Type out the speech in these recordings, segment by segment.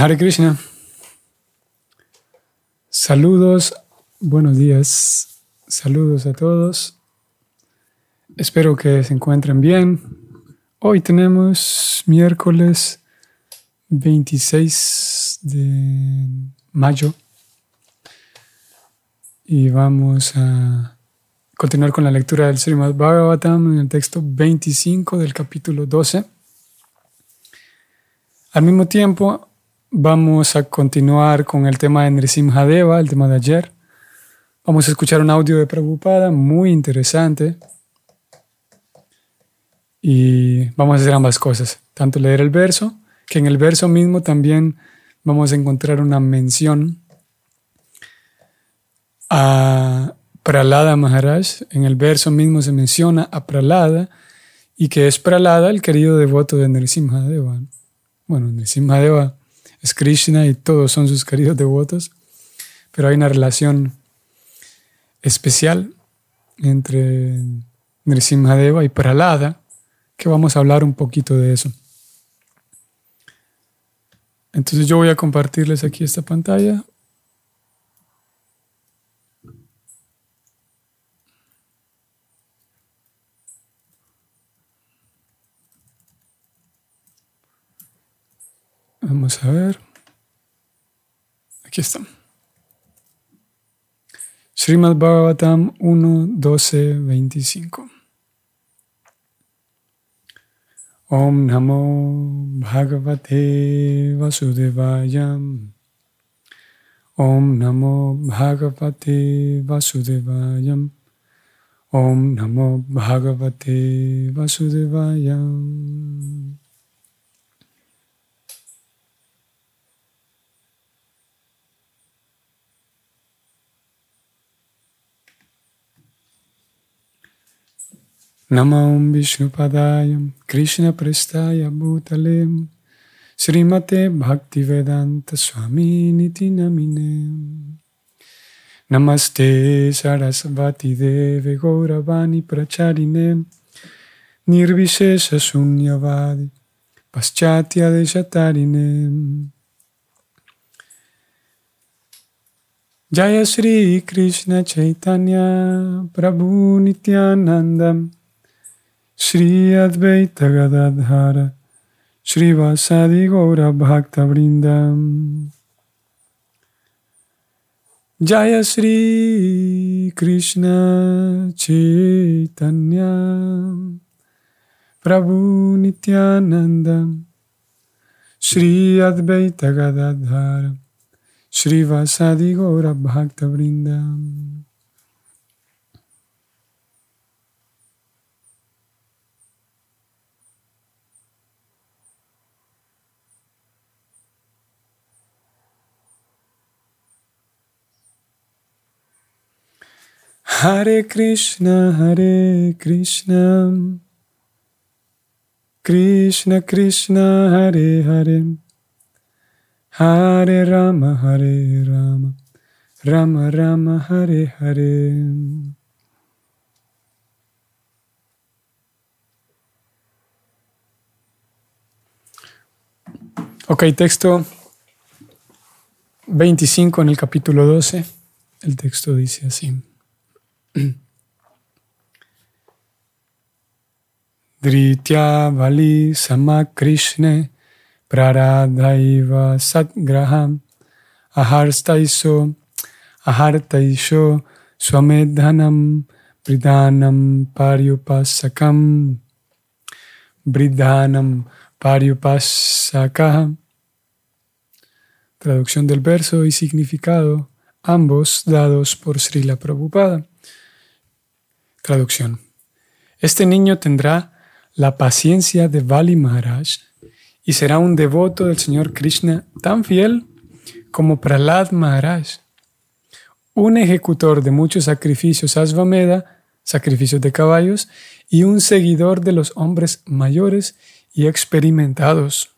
Hare Krishna. Saludos, buenos días, saludos a todos. Espero que se encuentren bien. Hoy tenemos miércoles 26 de mayo y vamos a continuar con la lectura del Srimad Bhagavatam en el texto 25 del capítulo 12. Al mismo tiempo, Vamos a continuar con el tema de Nrisimhadeva, el tema de ayer. Vamos a escuchar un audio de Prabhupada muy interesante. Y vamos a hacer ambas cosas, tanto leer el verso, que en el verso mismo también vamos a encontrar una mención a Pralada Maharaj. En el verso mismo se menciona a Pralada y que es Pralada el querido devoto de Nrisimhadeva. Bueno, Nrisimhadeva es Krishna y todos son sus queridos devotos, pero hay una relación especial entre Nrisimhadeva y Pralada, que vamos a hablar un poquito de eso. Entonces yo voy a compartirles aquí esta pantalla. Vamos a ver. Aquí está. Srimad Bhagavatam 1, 12, 25. Om Namo Bhagavate Vasudevayam. Om Namo Bhagavate Vasudevayam. Om Namo Bhagavate Vasudevayam. Namam Vishnupadayam Krishna Prestaya Bhutalem Srimate Bhaktivedanta Swami Niti Namine. Namaste Sarasvati Deve Gauravani Pracharine Nirvishesha Sunyavadi Paschatya Deshatarine. Jaya Sri Krishna Chaitanya Prabhu Nityanandam Shri अद्वैत गदाधर श्री वासादि गौर भक्त वृंदम जय श्री कृष्ण चैतन्य। प्रभु नित्यानंद श्री अद्वैत गदाधर श्री वासादि गौर भक्त Hare Krishna, Hare Krishna, Krishna Krishna, Hare Hare, Hare Rama, Hare Rama, Rama Rama, Hare Hare. Ok, texto 25 en el capítulo 12. El texto dice así. Dritya Vali Samakrishne Praradhaiva Satgraham Aharstaiso Ahartaisho Swamedhanam Bridhanam Paryupasakam Bridhanam Paryupasakam Traducción del verso y significado, ambos dados por Srila Prabhupada. Traducción. Este niño tendrá la paciencia de Vali Maharaj y será un devoto del Señor Krishna tan fiel como Pralad Maharaj, un ejecutor de muchos sacrificios Asvameda, sacrificios de caballos, y un seguidor de los hombres mayores y experimentados.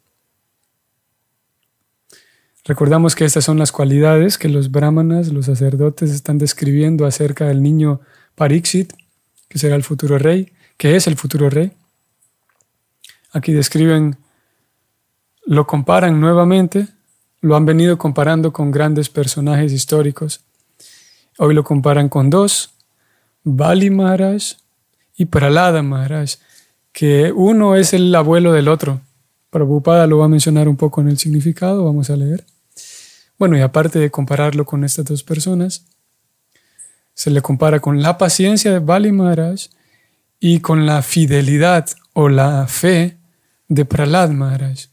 Recordamos que estas son las cualidades que los brahmanas, los sacerdotes, están describiendo acerca del niño Pariksit, que será el futuro rey, que es el futuro rey. Aquí describen, lo comparan nuevamente lo han venido comparando con grandes personajes históricos. Hoy lo comparan con dos, Bali Maharaj y Pralada Maharaj, que uno es el abuelo del otro. Prabhupada lo va a mencionar un poco en el significado, vamos a leer. Bueno, y aparte de compararlo con estas dos personas, se le compara con la paciencia de Bali Maharaj y con la fidelidad o la fe de Pralad Maharaj.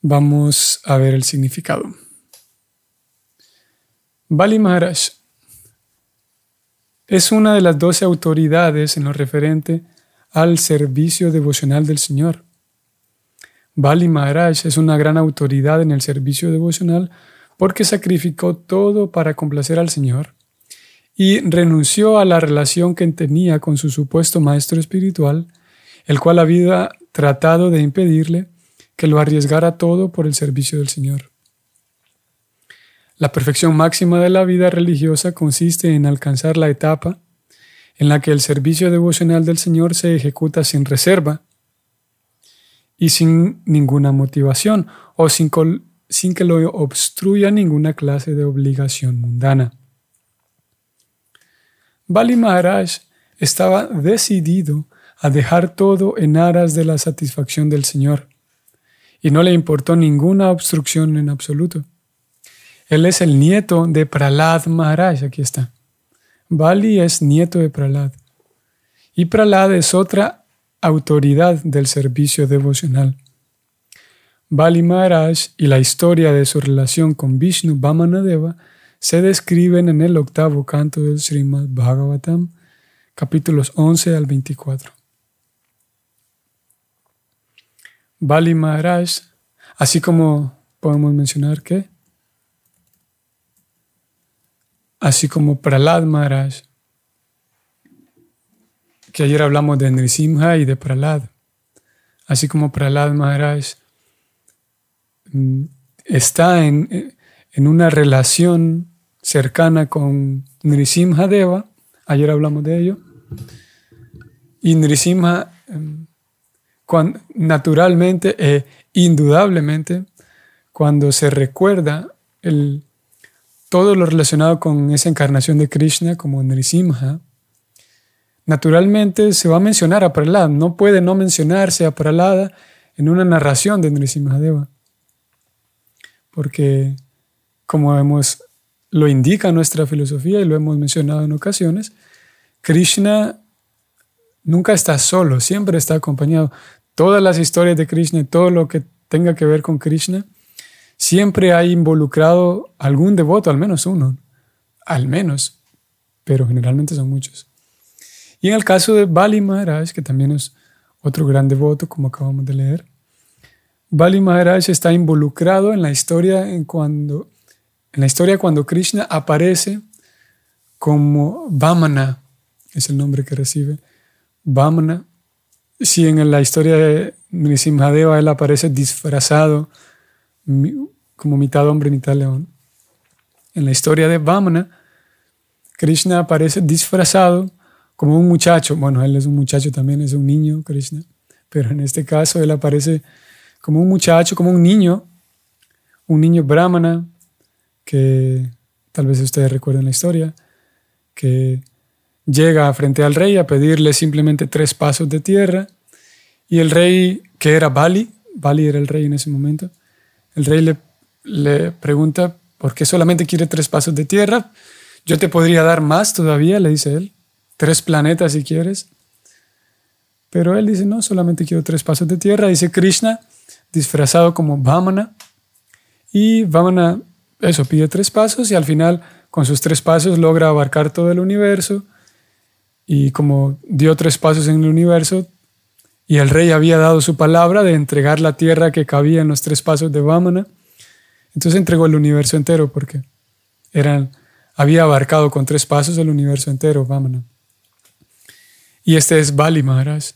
Vamos a ver el significado. Bali Maharaj es una de las doce autoridades en lo referente al servicio devocional del Señor. Bali Maharaj es una gran autoridad en el servicio devocional porque sacrificó todo para complacer al Señor y renunció a la relación que tenía con su supuesto maestro espiritual, el cual había tratado de impedirle que lo arriesgara todo por el servicio del Señor. La perfección máxima de la vida religiosa consiste en alcanzar la etapa en la que el servicio devocional del Señor se ejecuta sin reserva y sin ninguna motivación o sin, sin que lo obstruya ninguna clase de obligación mundana. Bali Maharaj estaba decidido a dejar todo en aras de la satisfacción del Señor y no le importó ninguna obstrucción en absoluto. Él es el nieto de Pralad Maharaj, aquí está. Bali es nieto de Pralad. Y Pralad es otra autoridad del servicio devocional. Bali Maharaj y la historia de su relación con Vishnu Vamanadeva se describen en el octavo canto del Srimad Bhagavatam, capítulos 11 al 24. Bali Maharaj, así como podemos mencionar que, así como Pralad Maharaj, que ayer hablamos de Nrisimha y de Pralad, así como Pralad Maharaj está en, en una relación cercana con Nrisimha Deva, ayer hablamos de ello, y Nrisimha em, naturalmente e indudablemente, cuando se recuerda el, todo lo relacionado con esa encarnación de Krishna como Nrisimha, naturalmente se va a mencionar a Prahlad. No puede no mencionarse a Prahlada en una narración de Deva. Porque, como hemos, lo indica nuestra filosofía y lo hemos mencionado en ocasiones, Krishna nunca está solo, siempre está acompañado. Todas las historias de Krishna, todo lo que tenga que ver con Krishna, siempre hay involucrado algún devoto, al menos uno, al menos, pero generalmente son muchos. Y en el caso de Bali Maharaj, que también es otro gran devoto, como acabamos de leer, Bali Maharaj está involucrado en la historia en cuando en la historia cuando Krishna aparece como Vamana, es el nombre que recibe, Vamana. Si en la historia de Nrisimhadeva él aparece disfrazado como mitad hombre, mitad león. En la historia de Vamana, Krishna aparece disfrazado como un muchacho. Bueno, él es un muchacho también, es un niño, Krishna. Pero en este caso él aparece como un muchacho, como un niño, un niño brahmana, que tal vez ustedes recuerden la historia, que llega frente al rey a pedirle simplemente tres pasos de tierra y el rey, que era Bali, Bali era el rey en ese momento, el rey le, pregunta, ¿por qué solamente quiere tres pasos de tierra? Yo te podría dar más todavía, le dice él, tres planetas si quieres. Pero él dice, no, solamente quiero tres pasos de tierra, dice Krishna, disfrazado como Vamana. Y Vamana, eso, pide tres pasos y al final, con sus tres pasos, logra abarcar todo el universo y como dio tres pasos en el universo y el rey había dado su palabra de entregar la tierra que cabía en los tres pasos de Vamana, entonces entregó el universo entero porque eran, había abarcado con tres pasos el universo entero, Vamana. Y este es Bali Maharaj.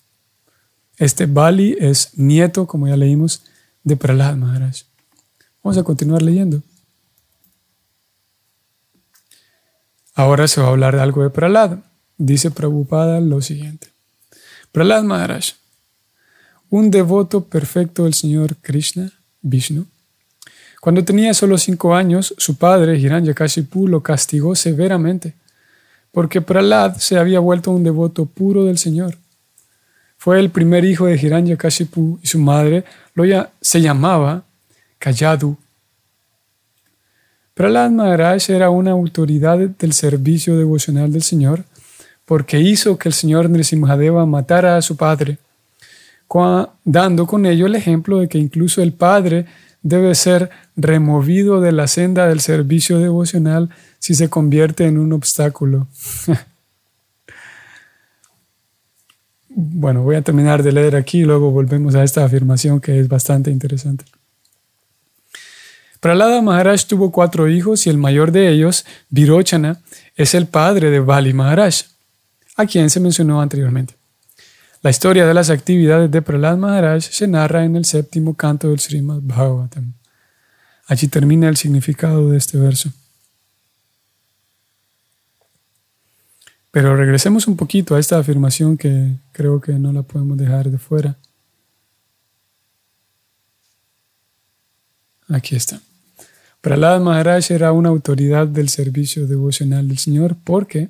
Este Bali es nieto, como ya leímos, de Prahlad Maharaj. Vamos a continuar leyendo. Ahora se va a hablar de algo de Prahlad dice Prabhupada lo siguiente. Prahlad Maharaj, un devoto perfecto del Señor Krishna, Vishnu. Cuando tenía solo cinco años, su padre, Hiranyakashipu, lo castigó severamente, porque Pralad se había vuelto un devoto puro del Señor. Fue el primer hijo de Hiranyakashipu y su madre lo ya, se llamaba Kayadu. Pralad Maharaj era una autoridad del servicio devocional del Señor porque hizo que el Señor Nrisimhadeva matara a su padre, dando con ello el ejemplo de que incluso el padre debe ser removido de la senda del servicio devocional si se convierte en un obstáculo. bueno, voy a terminar de leer aquí y luego volvemos a esta afirmación que es bastante interesante. Pralada Maharaj tuvo cuatro hijos y el mayor de ellos, Virochana, es el padre de Bali Maharaj, a quien se mencionó anteriormente. La historia de las actividades de Pralad Maharaj se narra en el séptimo canto del Srimad Bhagavatam. Allí termina el significado de este verso. Pero regresemos un poquito a esta afirmación que creo que no la podemos dejar de fuera. Aquí está. Pralad Maharaj era una autoridad del servicio devocional del Señor porque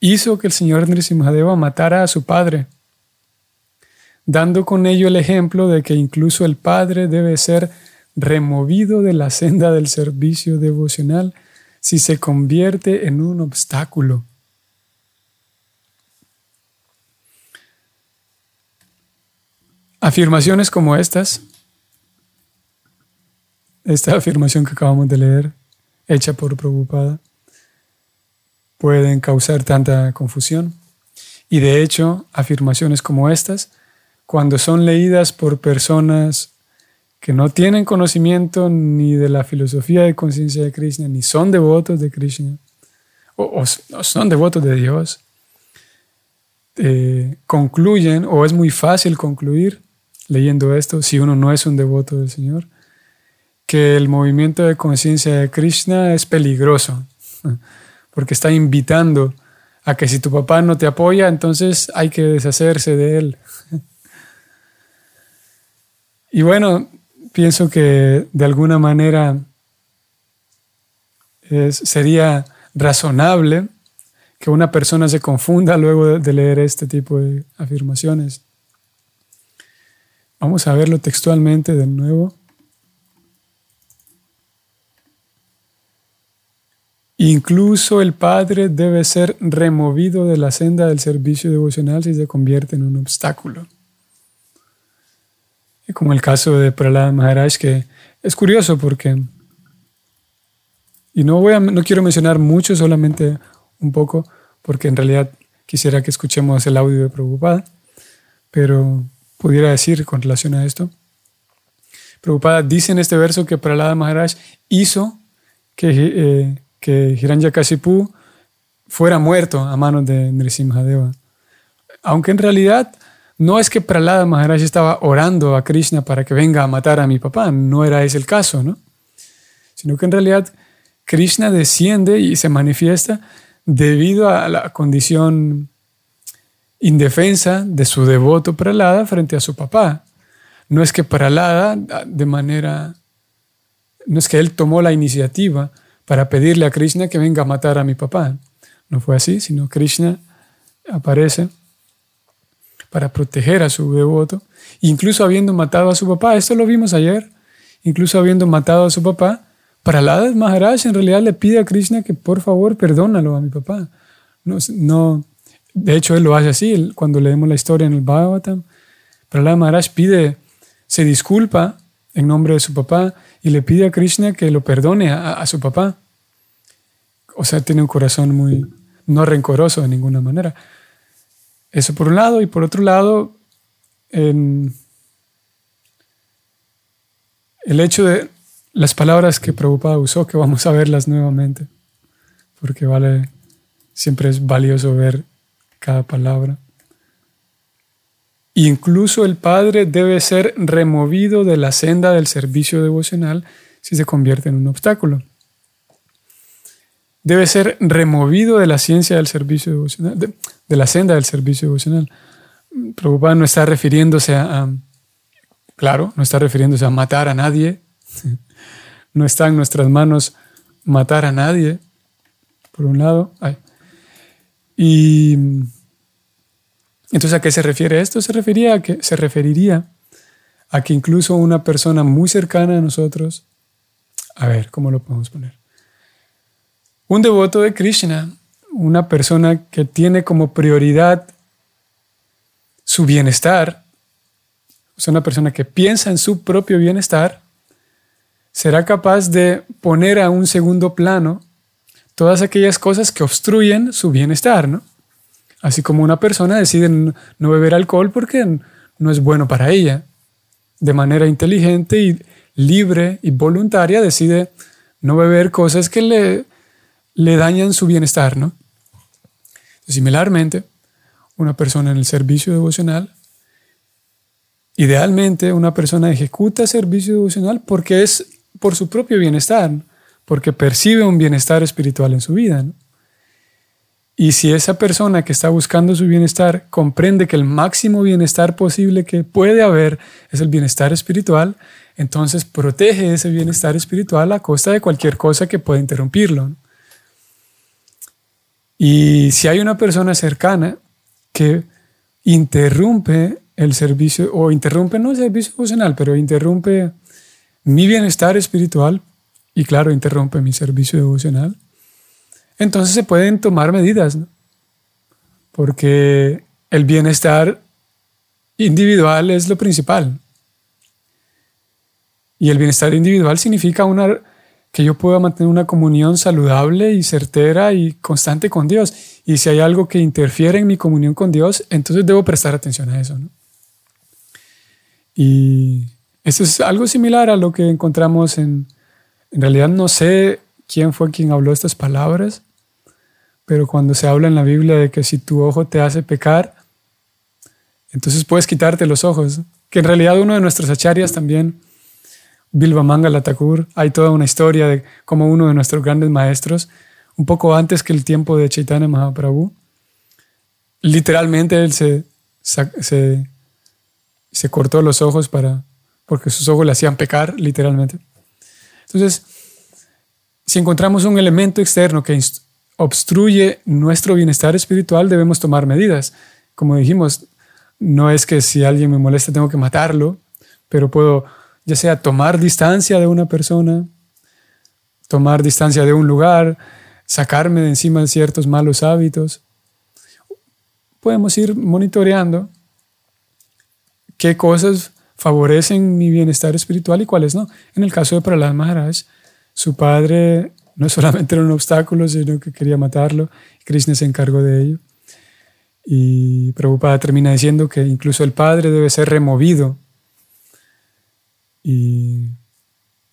hizo que el Señor Nrisimhadeva matara a su padre dando con ello el ejemplo de que incluso el Padre debe ser removido de la senda del servicio devocional si se convierte en un obstáculo. Afirmaciones como estas, esta afirmación que acabamos de leer, hecha por Prabhupada, pueden causar tanta confusión. Y de hecho, afirmaciones como estas cuando son leídas por personas que no tienen conocimiento ni de la filosofía de conciencia de Krishna, ni son devotos de Krishna, o, son devotos de Dios, eh, concluyen, o es muy fácil concluir leyendo esto, si uno no es un devoto del Señor, que el movimiento de conciencia de Krishna es peligroso, porque está invitando a que si tu papá no te apoya, entonces hay que deshacerse de él. Y bueno, pienso que de alguna manera sería razonable que una persona se confunda luego de leer este tipo de afirmaciones. Vamos a verlo textualmente de nuevo. Incluso el padre debe ser removido de la senda del servicio devocional si se convierte en un obstáculo como el caso de Prahlad Maharaj, que es curioso porque, y no, voy no quiero mencionar mucho, solamente un poco, porque en realidad quisiera que escuchemos el audio de Prabhupada, pero pudiera decir con relación a esto. Prabhupada dice en este verso que Prahlad Maharaj hizo que, eh, que fuera muerto a manos de Nrisimhadeva. Aunque en realidad no es que Pralada Maharaj estaba orando a Krishna para que venga a matar a mi papá, no era ese el caso, ¿no? Sino que en realidad Krishna desciende y se manifiesta debido a la condición indefensa de su devoto Pralada frente a su papá. No es que Pralada de manera, no es que él tomó la iniciativa para pedirle a Krishna que venga a matar a mi papá. No fue así, sino Krishna aparece para proteger a su devoto, incluso habiendo matado a su papá. Esto lo vimos ayer. Incluso habiendo matado a su papá, Prahlada Maharaj en realidad le pide a Krishna que por favor perdónalo a mi papá. No, no, de hecho, él lo hace así. Cuando leemos la historia en el Bhagavatam, Prahlada Maharaj pide, se disculpa en nombre de su papá y le pide a Krishna que lo perdone a, a su papá. O sea, tiene un corazón muy no rencoroso de ninguna manera. Eso por un lado, y por otro lado, el hecho de las palabras que Prabhupada usó, que vamos a verlas nuevamente, porque vale, siempre es valioso ver cada palabra. Incluso el Padre debe ser removido de la senda del servicio devocional si se convierte en un obstáculo debe ser removido de la ciencia del servicio devocional, de, la senda del servicio devocional. Prabhupada no está refiriéndose a, Claro, no está refiriéndose a matar a nadie. No está en nuestras manos matar a nadie, por un lado. Y entonces, ¿a qué se refiere esto? Se, refería a que, se referiría a que incluso una persona muy cercana a nosotros, a ver, ¿cómo lo podemos poner? Un devoto de Krishna, una persona que tiene como prioridad su bienestar, es una persona que piensa en su propio bienestar, será capaz de poner a un segundo plano todas aquellas cosas que obstruyen su bienestar, ¿no? Así como una persona decide no beber alcohol porque no es bueno para ella, de manera inteligente y libre y voluntaria decide no beber cosas que le, le dañan su bienestar, ¿no? Similarmente, una persona en el servicio devocional, idealmente una persona ejecuta servicio devocional porque es por su propio bienestar, porque percibe un bienestar espiritual en su vida. Y si esa persona que está buscando su bienestar comprende que el máximo bienestar posible que puede haber es el bienestar espiritual, entonces protege ese bienestar espiritual a costa de cualquier cosa que pueda interrumpirlo. Y si hay una persona cercana que interrumpe el servicio, o interrumpe no el servicio emocional, pero interrumpe mi bienestar espiritual y claro, interrumpe mi servicio devocional, entonces se pueden tomar medidas, porque el bienestar individual es lo principal. Y el bienestar individual significa una, que yo pueda mantener una comunión saludable y certera y constante con Dios. Y si hay algo que interfiere en mi comunión con Dios, entonces debo prestar atención a eso. Y esto es algo similar a lo que encontramos en, en realidad no sé quién fue quien habló estas palabras, pero cuando se habla en la Biblia de que si tu ojo te hace pecar, entonces puedes quitarte los ojos. Que en realidad uno de nuestros acharyas también, Bilba Mangala Thakur, hay toda una historia de cómo uno de nuestros grandes maestros, un poco antes que el tiempo de Chaitanya Mahaprabhu, literalmente él se, se, se cortó los ojos para, porque sus ojos le hacían pecar, literalmente. Entonces, si encontramos un elemento externo que obstruye nuestro bienestar espiritual, debemos tomar medidas. Como dijimos, no es que si alguien me molesta tengo que matarlo, pero puedo ya sea tomar distancia de una persona, tomar distancia de un lugar, sacarme de encima ciertos malos hábitos. Podemos ir monitoreando qué cosas favorecen mi bienestar espiritual y cuáles no. En el caso de Prahlad Maharaj, su padre no solamente era un obstáculo, sino que quería matarlo. Krishna se encargó de ello. Y Prabhupada termina diciendo que incluso el padre debe ser removido. Y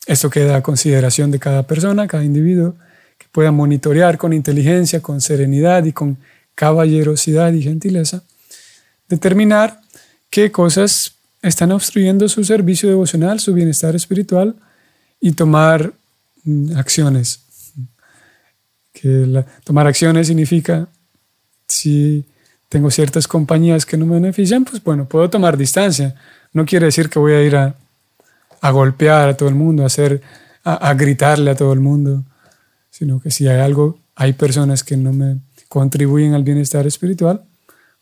esto queda a consideración de cada persona, cada individuo, que pueda monitorear con inteligencia, con serenidad y con caballerosidad y gentileza, determinar qué cosas están obstruyendo su servicio devocional, su bienestar espiritual y tomar acciones. Que tomar acciones significa, si tengo ciertas compañías que no me benefician, pues bueno, puedo tomar distancia. No quiere decir que voy a ir a, golpear a todo el mundo, a, hacer, a gritarle a todo el mundo, sino que si hay algo, hay personas que no me contribuyen al bienestar espiritual,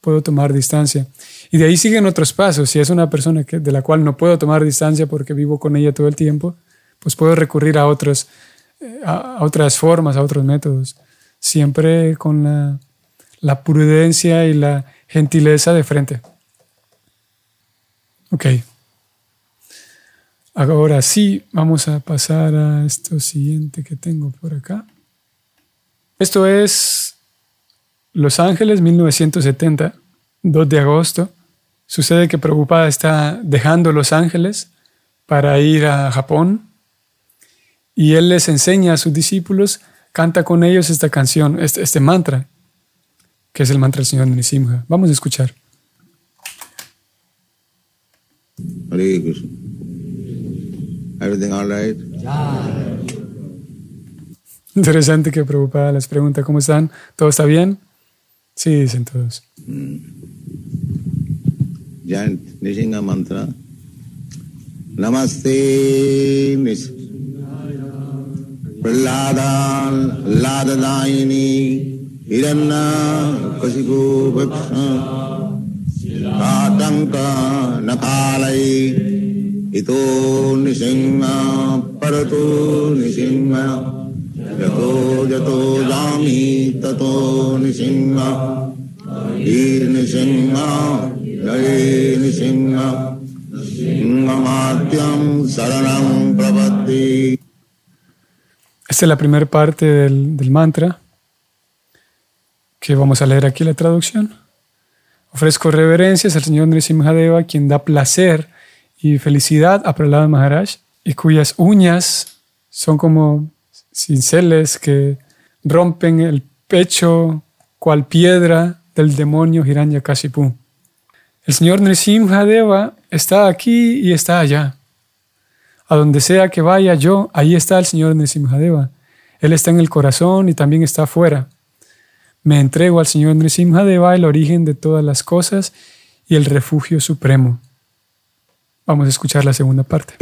puedo tomar distancia. Y de ahí siguen otros pasos. Si es una persona que, de la cual no puedo tomar distancia porque vivo con ella todo el tiempo, pues puedo recurrir a, otros, eh, a, otras formas, a otros métodos. Siempre con la, la prudencia y la gentileza de frente. Ok. Ahora sí, vamos a pasar a esto siguiente que tengo por acá. Esto es Los Ángeles 1970, 2 de agosto. Sucede que Prabhupada está dejando Los Ángeles para ir a Japón y él les enseña a sus discípulos, canta con ellos esta canción, este, este mantra, que es el mantra del Señor Nrisimha. Vamos a escuchar. Hare Krishna. Everything all right? Interesante que preocupada les pregunta, ¿cómo están? ¿Todo está bien? Sí, dicen todos. Nrisimha mantra. Namaste, Nrisimha. प्रहलादान लाददायिनी हिरण्य कशिपु वक्ष आतंक नकालय इतो निसिंह, परतो निसिंह, यतो यतो जामि, ततो निसिंह हीर्निसिंह जय निसिंह, सिंहमात्यं शरणं प्रपत्ति Esta es la primera parte del, mantra que vamos a leer aquí la traducción. Ofrezco reverencias al Señor Nrisimhadeva, quien da placer y felicidad a Prahlada Maharaj y cuyas uñas son como cinceles que rompen el pecho cual piedra del demonio Hiranyakashipu. El Señor Nrisimhadeva está aquí y está allá. A donde sea que vaya yo, ahí está el Señor Nrisimhadeva. Él está en el corazón y también está afuera. Me entrego al Señor Nrisimhadeva, el origen de todas las cosas y el refugio supremo. Vamos a escuchar la segunda parte.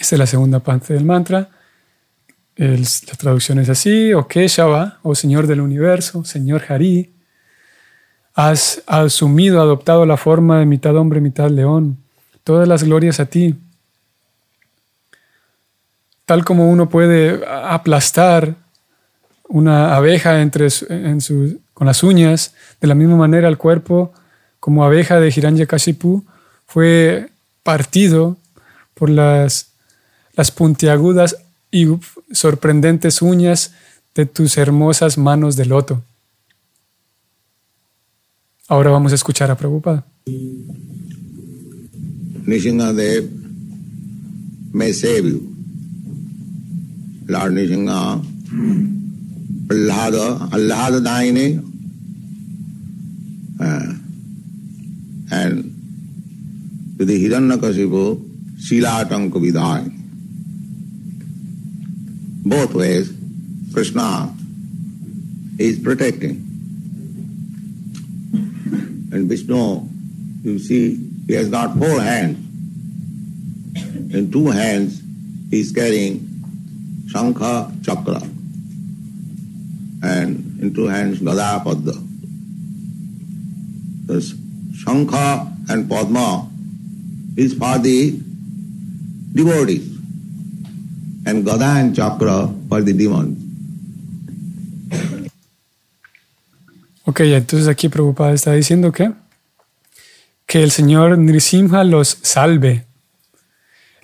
Esta es la segunda parte del mantra. La traducción es así, o Keshava, o Señor del Universo, Señor Hari, has asumido, adoptado la forma de mitad hombre, mitad león. Todas las glorias a ti. Tal como uno puede aplastar una abeja entre con las uñas, de la misma manera el cuerpo, como abeja de Hiranyakashipu, fue partido por las, las puntiagudas y sorprendentes uñas de tus hermosas manos de loto. Ahora vamos a escuchar a Prabhupada. Nishingadev may save you. Lord Nishinga, Prahlada, Allada Daine, uh, and to the Hiranyakasipu, Shilatanka Vidai. Both ways, Krishna is protecting. And Vishnu, you see, he has got four hands. In two hands, he is carrying Shankha Chakra. And in two hands, Gada Padma. This Shankha and Padma is for the devotees. And Gada and Chakra for the demons. Ok, entonces aquí Prabhupada está diciendo que, que el Señor Nrisimha los salve.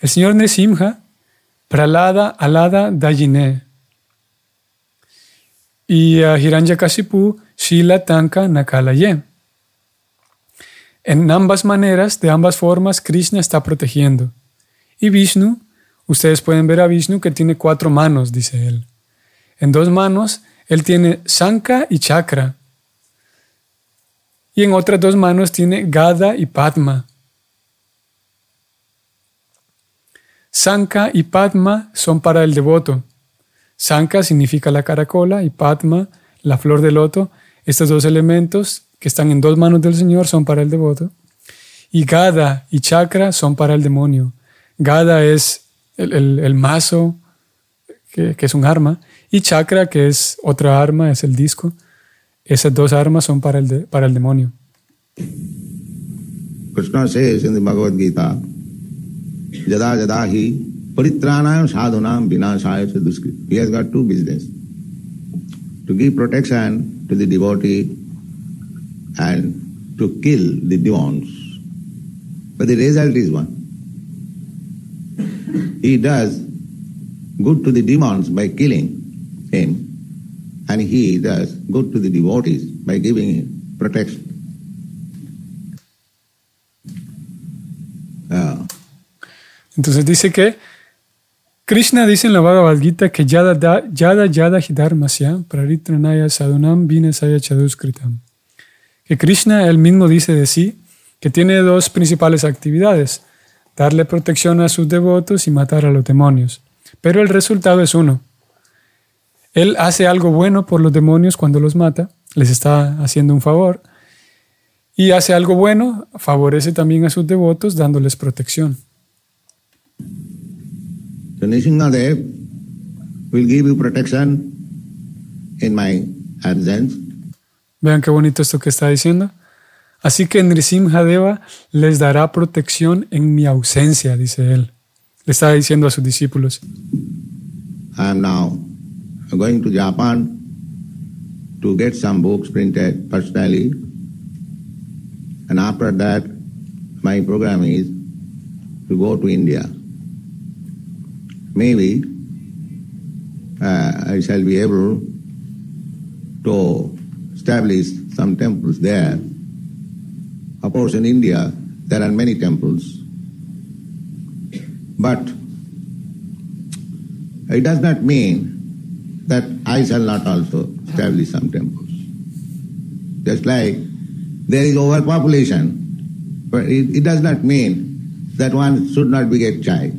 El Señor Nrisimha, Pralada Alada Dayine. Y a Hiranyakashipu, Shila Tanka Nakalaye. En ambas maneras, de ambas formas, Krishna está protegiendo. Y Vishnu, ustedes pueden ver a Vishnu que tiene cuatro manos, dice él. En dos manos, él tiene Sanka y Chakra. Y en otras dos manos tiene Gada y Padma. Sanka y Padma son para el devoto. Sanka significa la caracola y Padma la flor de loto. Estos dos elementos que están en dos manos del Señor son para el devoto. Y Gada y Chakra son para el demonio. Gada es el, el- el mazo, que, que es un arma, y Chakra, que es otra arma, es el disco. Esas dos armas son para el, de- para el demonio. Krishna says in the Bhagavad Gita, Jada hi paritranayam sadhunam vinashaya cha duskrit. He has got two business. To give protection to the devotee and to kill the demons. But the result is one. He does good to the demons by killing him, and he does good to the devotees by giving protection. Uh, Entonces dice que Krishna dice en la Bhagavad Gita que yada da- yada yada hidharmasya praritranaya sadunam vinasaya chaduskritam. Que Krishna él mismo dice de sí que tiene dos principales actividades, darle protección a sus devotos y matar a los demonios. Pero el resultado es uno. Él hace algo bueno por los demonios cuando los mata, les está haciendo un favor, y hace algo bueno, favorece también a sus devotos dándoles protección. so Nishingadev will give you protection in my absence. Vean qué bonito esto que está diciendo. Así que Nrisimha Deva les dará protección en mi ausencia, dice él. Le está diciendo a sus discípulos. I am now going to Japan to get some books printed personally. And after that, my program is to go to India. Maybe uh, I shall be able to establish some temples there. Of course, in India, there are many temples. But it does not mean that I shall not also establish some temples. Just like there is overpopulation, but it, it does not mean that one should not beget child.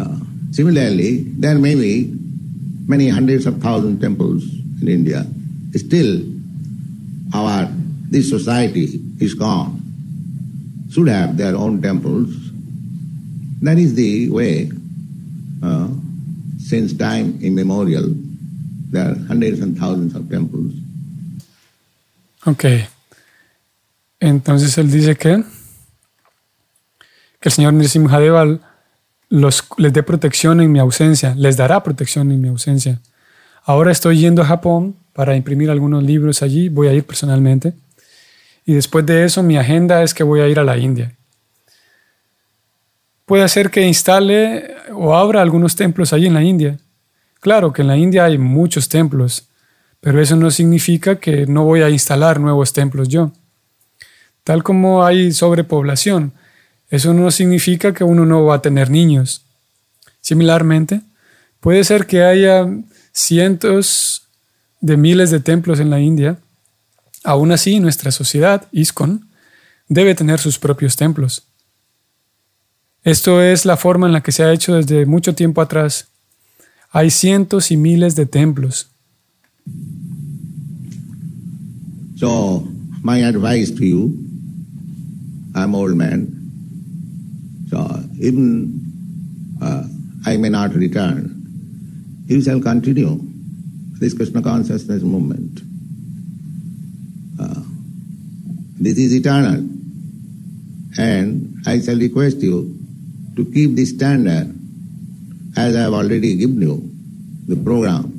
Uh, similarly, there may be many hundreds of thousand temples in India. Still, our this society is gone. Should have their own temples. That is the way uh, since time immemorial, there are hundreds and thousands of temples. Ok. Entonces él dice que, que el señor Nrisimha Deva los, les dé protección en mi ausencia, les dará protección en mi ausencia. Ahora estoy yendo a Japón para imprimir algunos libros allí, voy a ir personalmente. Y después de eso mi agenda es que voy a ir a la India. Puede ser que instale o abra algunos templos allí en la India. Claro que en la India hay muchos templos, pero eso no significa que no voy a instalar nuevos templos yo. Tal como hay sobrepoblación, eso no significa que uno no va a tener niños. Similarmente, puede ser que haya cientos de miles de templos en la India. Aún así, nuestra sociedad, ISKCON, debe tener sus propios templos. Esto es la forma en la que se ha hecho desde mucho tiempo atrás. Hay cientos y miles de templos. So, my advice to you, I'm old man, so even uh, I may not return, you shall continue this Krishna consciousness movement. Uh, this is eternal, and I shall request you to keep the standard as I have already given you, the program,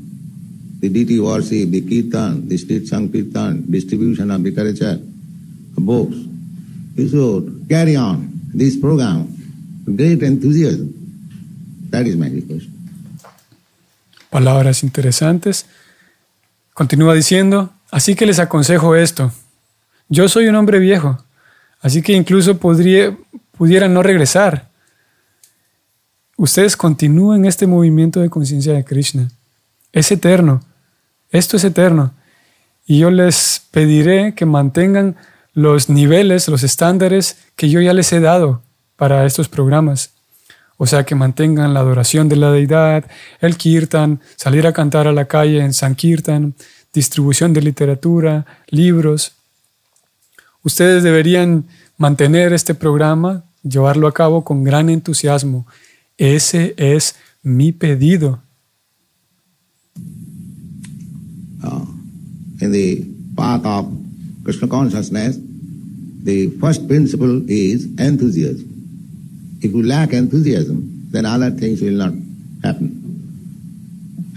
the deity worship, the kirtan, the street sankirtan, distribution of literature, books. You should carry on this program with great enthusiasm. That is my request. Palabras interesantes. Continúa diciendo, así que les aconsejo esto. Yo soy un hombre viejo, así que incluso podría, pudiera no regresar. Ustedes continúen este movimiento de conciencia de Krishna. Es eterno. Esto es eterno. Y yo les pediré que mantengan los niveles, los estándares que yo ya les he dado para estos programas. O sea, que mantengan la adoración de la deidad, el kirtan, salir a cantar a la calle en Sankirtan, distribución de literatura, libros. Ustedes deberían mantener este programa, llevarlo a cabo con gran entusiasmo. Ese es mi pedido. Uh, in the path of Krishna consciousness, the first principle is enthusiasm. If you lack enthusiasm, then other things will not happen.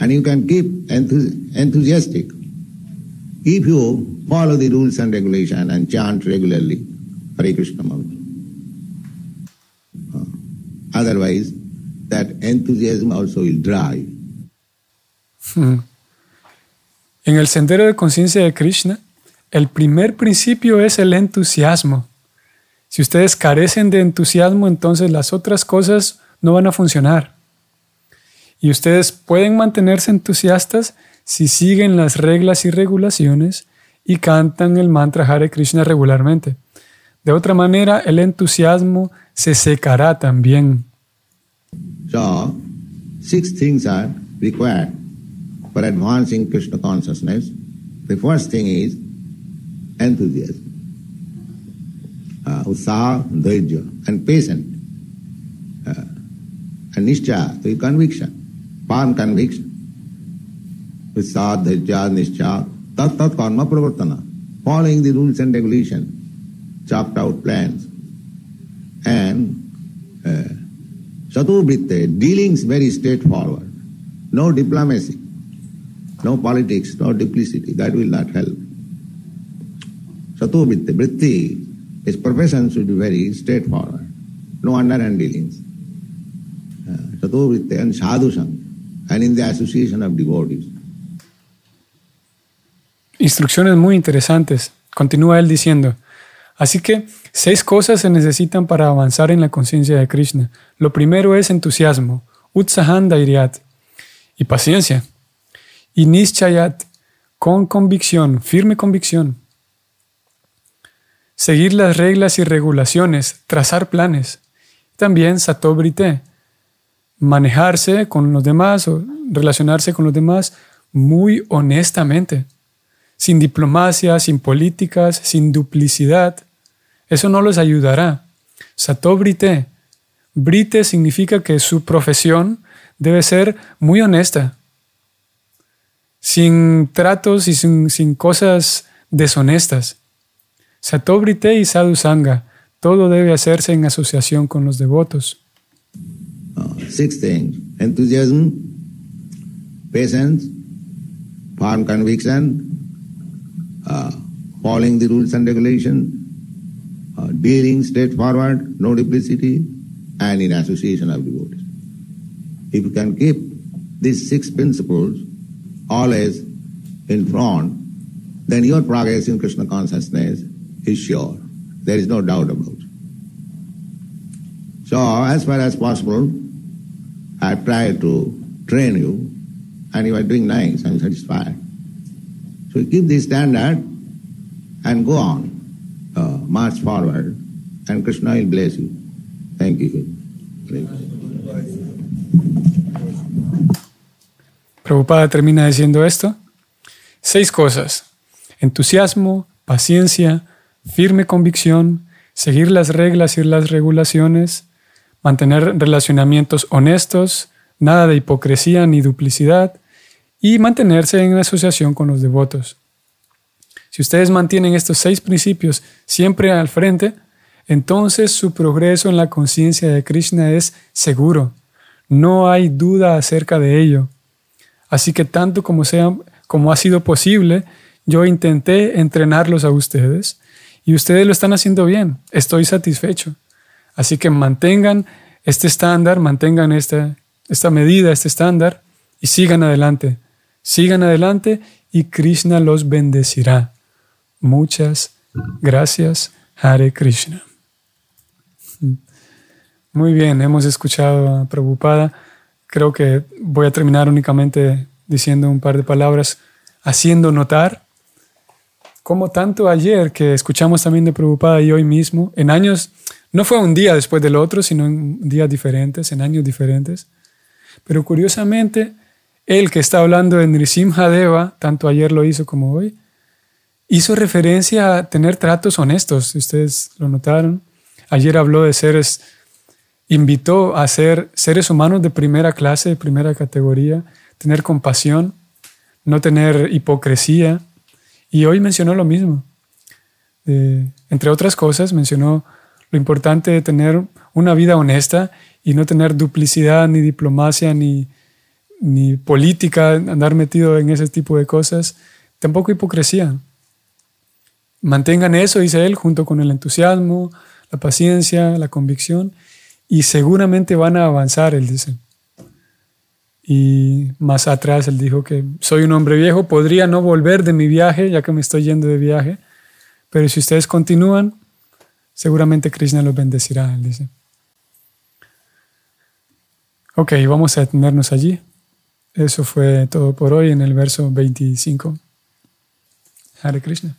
And you can keep enthu- enthusiastic if you follow the rules and regulation and chant regularly Hare Krishna. Uh, otherwise, that enthusiasm also will dry. En el sendero de conciencia de Krishna, el primer principio es el entusiasmo. Si ustedes carecen de entusiasmo, entonces las otras cosas no van a funcionar. Y ustedes pueden mantenerse entusiastas si siguen las reglas y regulaciones y cantan el mantra Hare Krishna regularmente. De otra manera, el entusiasmo se secará también. So, six things are required for advancing Krishna consciousness. The first thing is enthusiasm, uh, dhairya, and patience, uh, and nishcha, the conviction, firm conviction. Utsaha, dhairya, nishcha, tat tat karma pravartana, following the rules and regulations, chopped out plans, and uh, Satuvritte, dealings very straightforward, no diplomacy, no politics, no duplicity, that will not help. Satuvritte, vritti, his profession should be very straightforward, no underhand dealings. Uh, Satuvritte and sadhusang, and in the association of devotees. Instrucciones muy interesantes. Continúa él diciendo, así que seis cosas se necesitan para avanzar en la conciencia de Krishna. Lo primero es entusiasmo, utsahanda iriat, y paciencia, y nischayat, con convicción, firme convicción. Seguir las reglas y regulaciones, trazar planes. También satobrite, manejarse con los demás o relacionarse con los demás muy honestamente sin diplomacia, sin políticas, sin duplicidad. Eso no los ayudará. Satobrite. Brite significa que su profesión debe ser muy honesta, sin tratos y sin, cosas deshonestas. Satobrite y sadhusanga. Todo debe hacerse en asociación con los devotos. Uh, six things enthusiasm, patience, firm conviction, uh, following the rules and regulations, Uh, dealing straightforward, no duplicity, and in association of devotees. If you can keep these six principles always in front, then your progress in Krishna consciousness is sure. There is no doubt about it. So, as far as possible, I try to train you, and you are doing nice, I'm satisfied. So keep this standard and go on, uh, march forward, and Krishna will bless you. Thank you. Prabhupada termina diciendo esto. Seis cosas. Entusiasmo, paciencia, firme convicción, seguir las reglas y las regulaciones, mantener relacionamientos honestos, nada de hipocresía ni duplicidad, y mantenerse en asociación con los devotos. Si ustedes mantienen estos seis principios siempre al frente, entonces su progreso en la conciencia de Krishna es seguro. No hay duda acerca de ello. Así que tanto como, sea, como ha sido posible, yo intenté entrenarlos a ustedes y ustedes lo están haciendo bien. Estoy satisfecho. Así que mantengan este estándar, mantengan esta, esta medida, este estándar y sigan adelante. Sigan adelante y Krishna los bendecirá. Muchas gracias, Hare Krishna. Muy bien, hemos escuchado a Prabhupada. Creo que voy a terminar únicamente diciendo un par de palabras, haciendo notar como tanto ayer que escuchamos también de Prabhupada y hoy mismo, en años, no fue un día después del otro, sino en días diferentes, en años diferentes, pero curiosamente, él que está hablando de Nrisimha Deva, tanto ayer lo hizo como hoy, hizo referencia a tener tratos honestos, ustedes lo notaron. Ayer habló de seres, invitó a ser seres humanos de primera clase, de primera categoría, tener compasión, no tener hipocresía. Y hoy mencionó lo mismo. entre otras cosas, mencionó lo importante de tener una vida honesta y no tener duplicidad, ni diplomacia, ni, ni política, andar metido en ese tipo de cosas, tampoco hipocresía. Mantengan eso, dice él, junto con el entusiasmo, la paciencia, la convicción, y seguramente van a avanzar, él dice. Y más atrás él dijo que soy un hombre viejo, podría no volver de mi viaje, ya que me estoy yendo de viaje, pero si ustedes continúan, seguramente Krishna los bendecirá, él dice. Ok, vamos a detenernos allí. Eso fue todo por hoy en el verso 25. Hare Krishna.